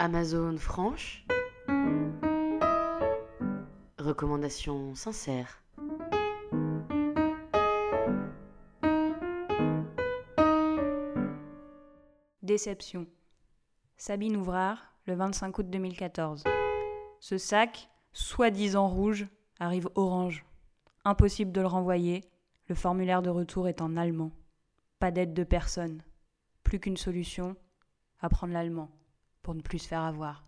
Amazon franche. Recommandation sincère. Déception. Sabine Ouvrard, le 25 août 2014. Ce sac, soi-disant rouge, arrive orange. Impossible de le renvoyer, le formulaire de retour est en allemand. Pas d'aide de personne. Plus qu'une solution, apprendre l'allemand, pour ne plus se faire avoir.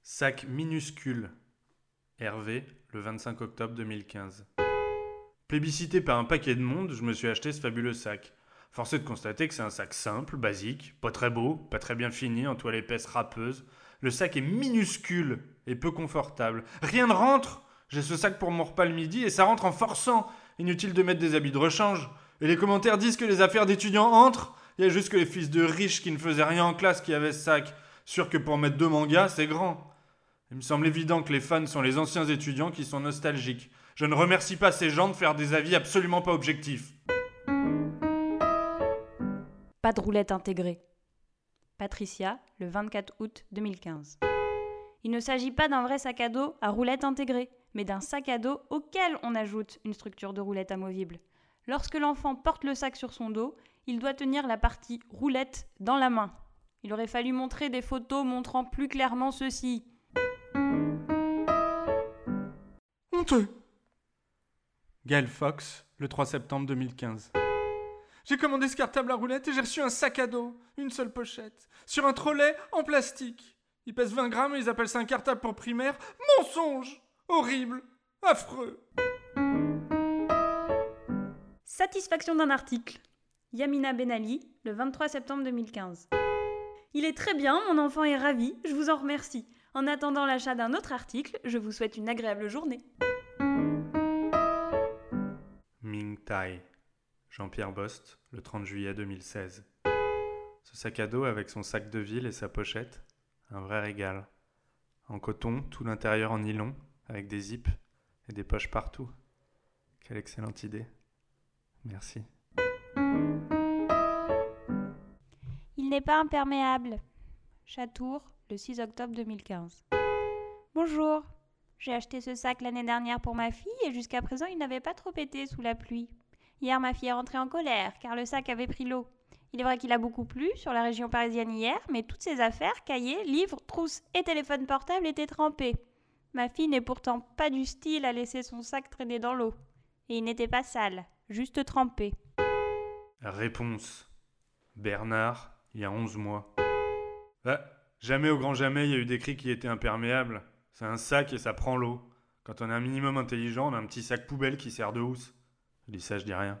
Sac minuscule. Hervé, le 25 octobre 2015. Plébiscité par un paquet de monde, je me suis acheté ce fabuleux sac. Force est de constater que c'est un sac simple, basique, pas très beau, pas très bien fini, en toile épaisse râpeuse. Le sac est minuscule et peu confortable. Rien ne rentre J'ai ce sac pour mon repas le midi et ça rentre en forçant Inutile de mettre des habits de rechange. Et les commentaires disent que les affaires d'étudiants entrent Il y a juste que les fils de riches qui ne faisaient rien en classe qui avaient ce sac. Sûr que pour mettre deux mangas, c'est grand. Il me semble évident que les fans sont les anciens étudiants qui sont nostalgiques. Je ne remercie pas ces gens de faire des avis absolument pas objectifs. Pas de roulette intégrée. Patricia, le 24 août 2015. Il ne s'agit pas d'un vrai sac à dos à roulette intégrée, mais d'un sac à dos auquel on ajoute une structure de roulette amovible. Lorsque l'enfant porte le sac sur son dos, il doit tenir la partie roulette dans la main. Il aurait fallu montrer des photos montrant plus clairement ceci. Honteux. Gaël Fox, le 3 septembre 2015. J'ai commandé ce cartable à roulette et j'ai reçu un sac à dos, une seule pochette, sur un trolley en plastique. Il pèse 20 grammes et ils appellent ça un cartable pour primaire. Mensonge Horrible Affreux Satisfaction d'un article. Yamina Benali, le 23 septembre 2015. Il est très bien, mon enfant est ravi, je vous en remercie. En attendant l'achat d'un autre article, je vous souhaite une agréable journée. Ming Tai, Jean-Pierre Bost, le 30 juillet 2016. Ce sac à dos avec son sac de ville et sa pochette, un vrai régal. En coton, tout l'intérieur en nylon, avec des zips et des poches partout. Quelle excellente idée. Merci. Il n'est pas imperméable. Chatour, le 6 octobre 2015. Bonjour. J'ai acheté ce sac l'année dernière pour ma fille et jusqu'à présent il n'avait pas trop été sous la pluie. Hier ma fille est rentrée en colère car le sac avait pris l'eau. Il est vrai qu'il a beaucoup plu sur la région parisienne hier, mais toutes ses affaires, cahiers, livres, trousses et téléphone portable étaient trempés. Ma fille n'est pourtant pas du style à laisser son sac traîner dans l'eau. Et il n'était pas sale, juste trempé. Réponse. Bernard, il y a 11 mois. Ah, jamais au grand jamais il y a eu d'écrit qui était imperméable. C'est un sac et ça prend l'eau. Quand on est un minimum intelligent, on a un petit sac poubelle qui sert de housse. Je dis ça, je dis rien.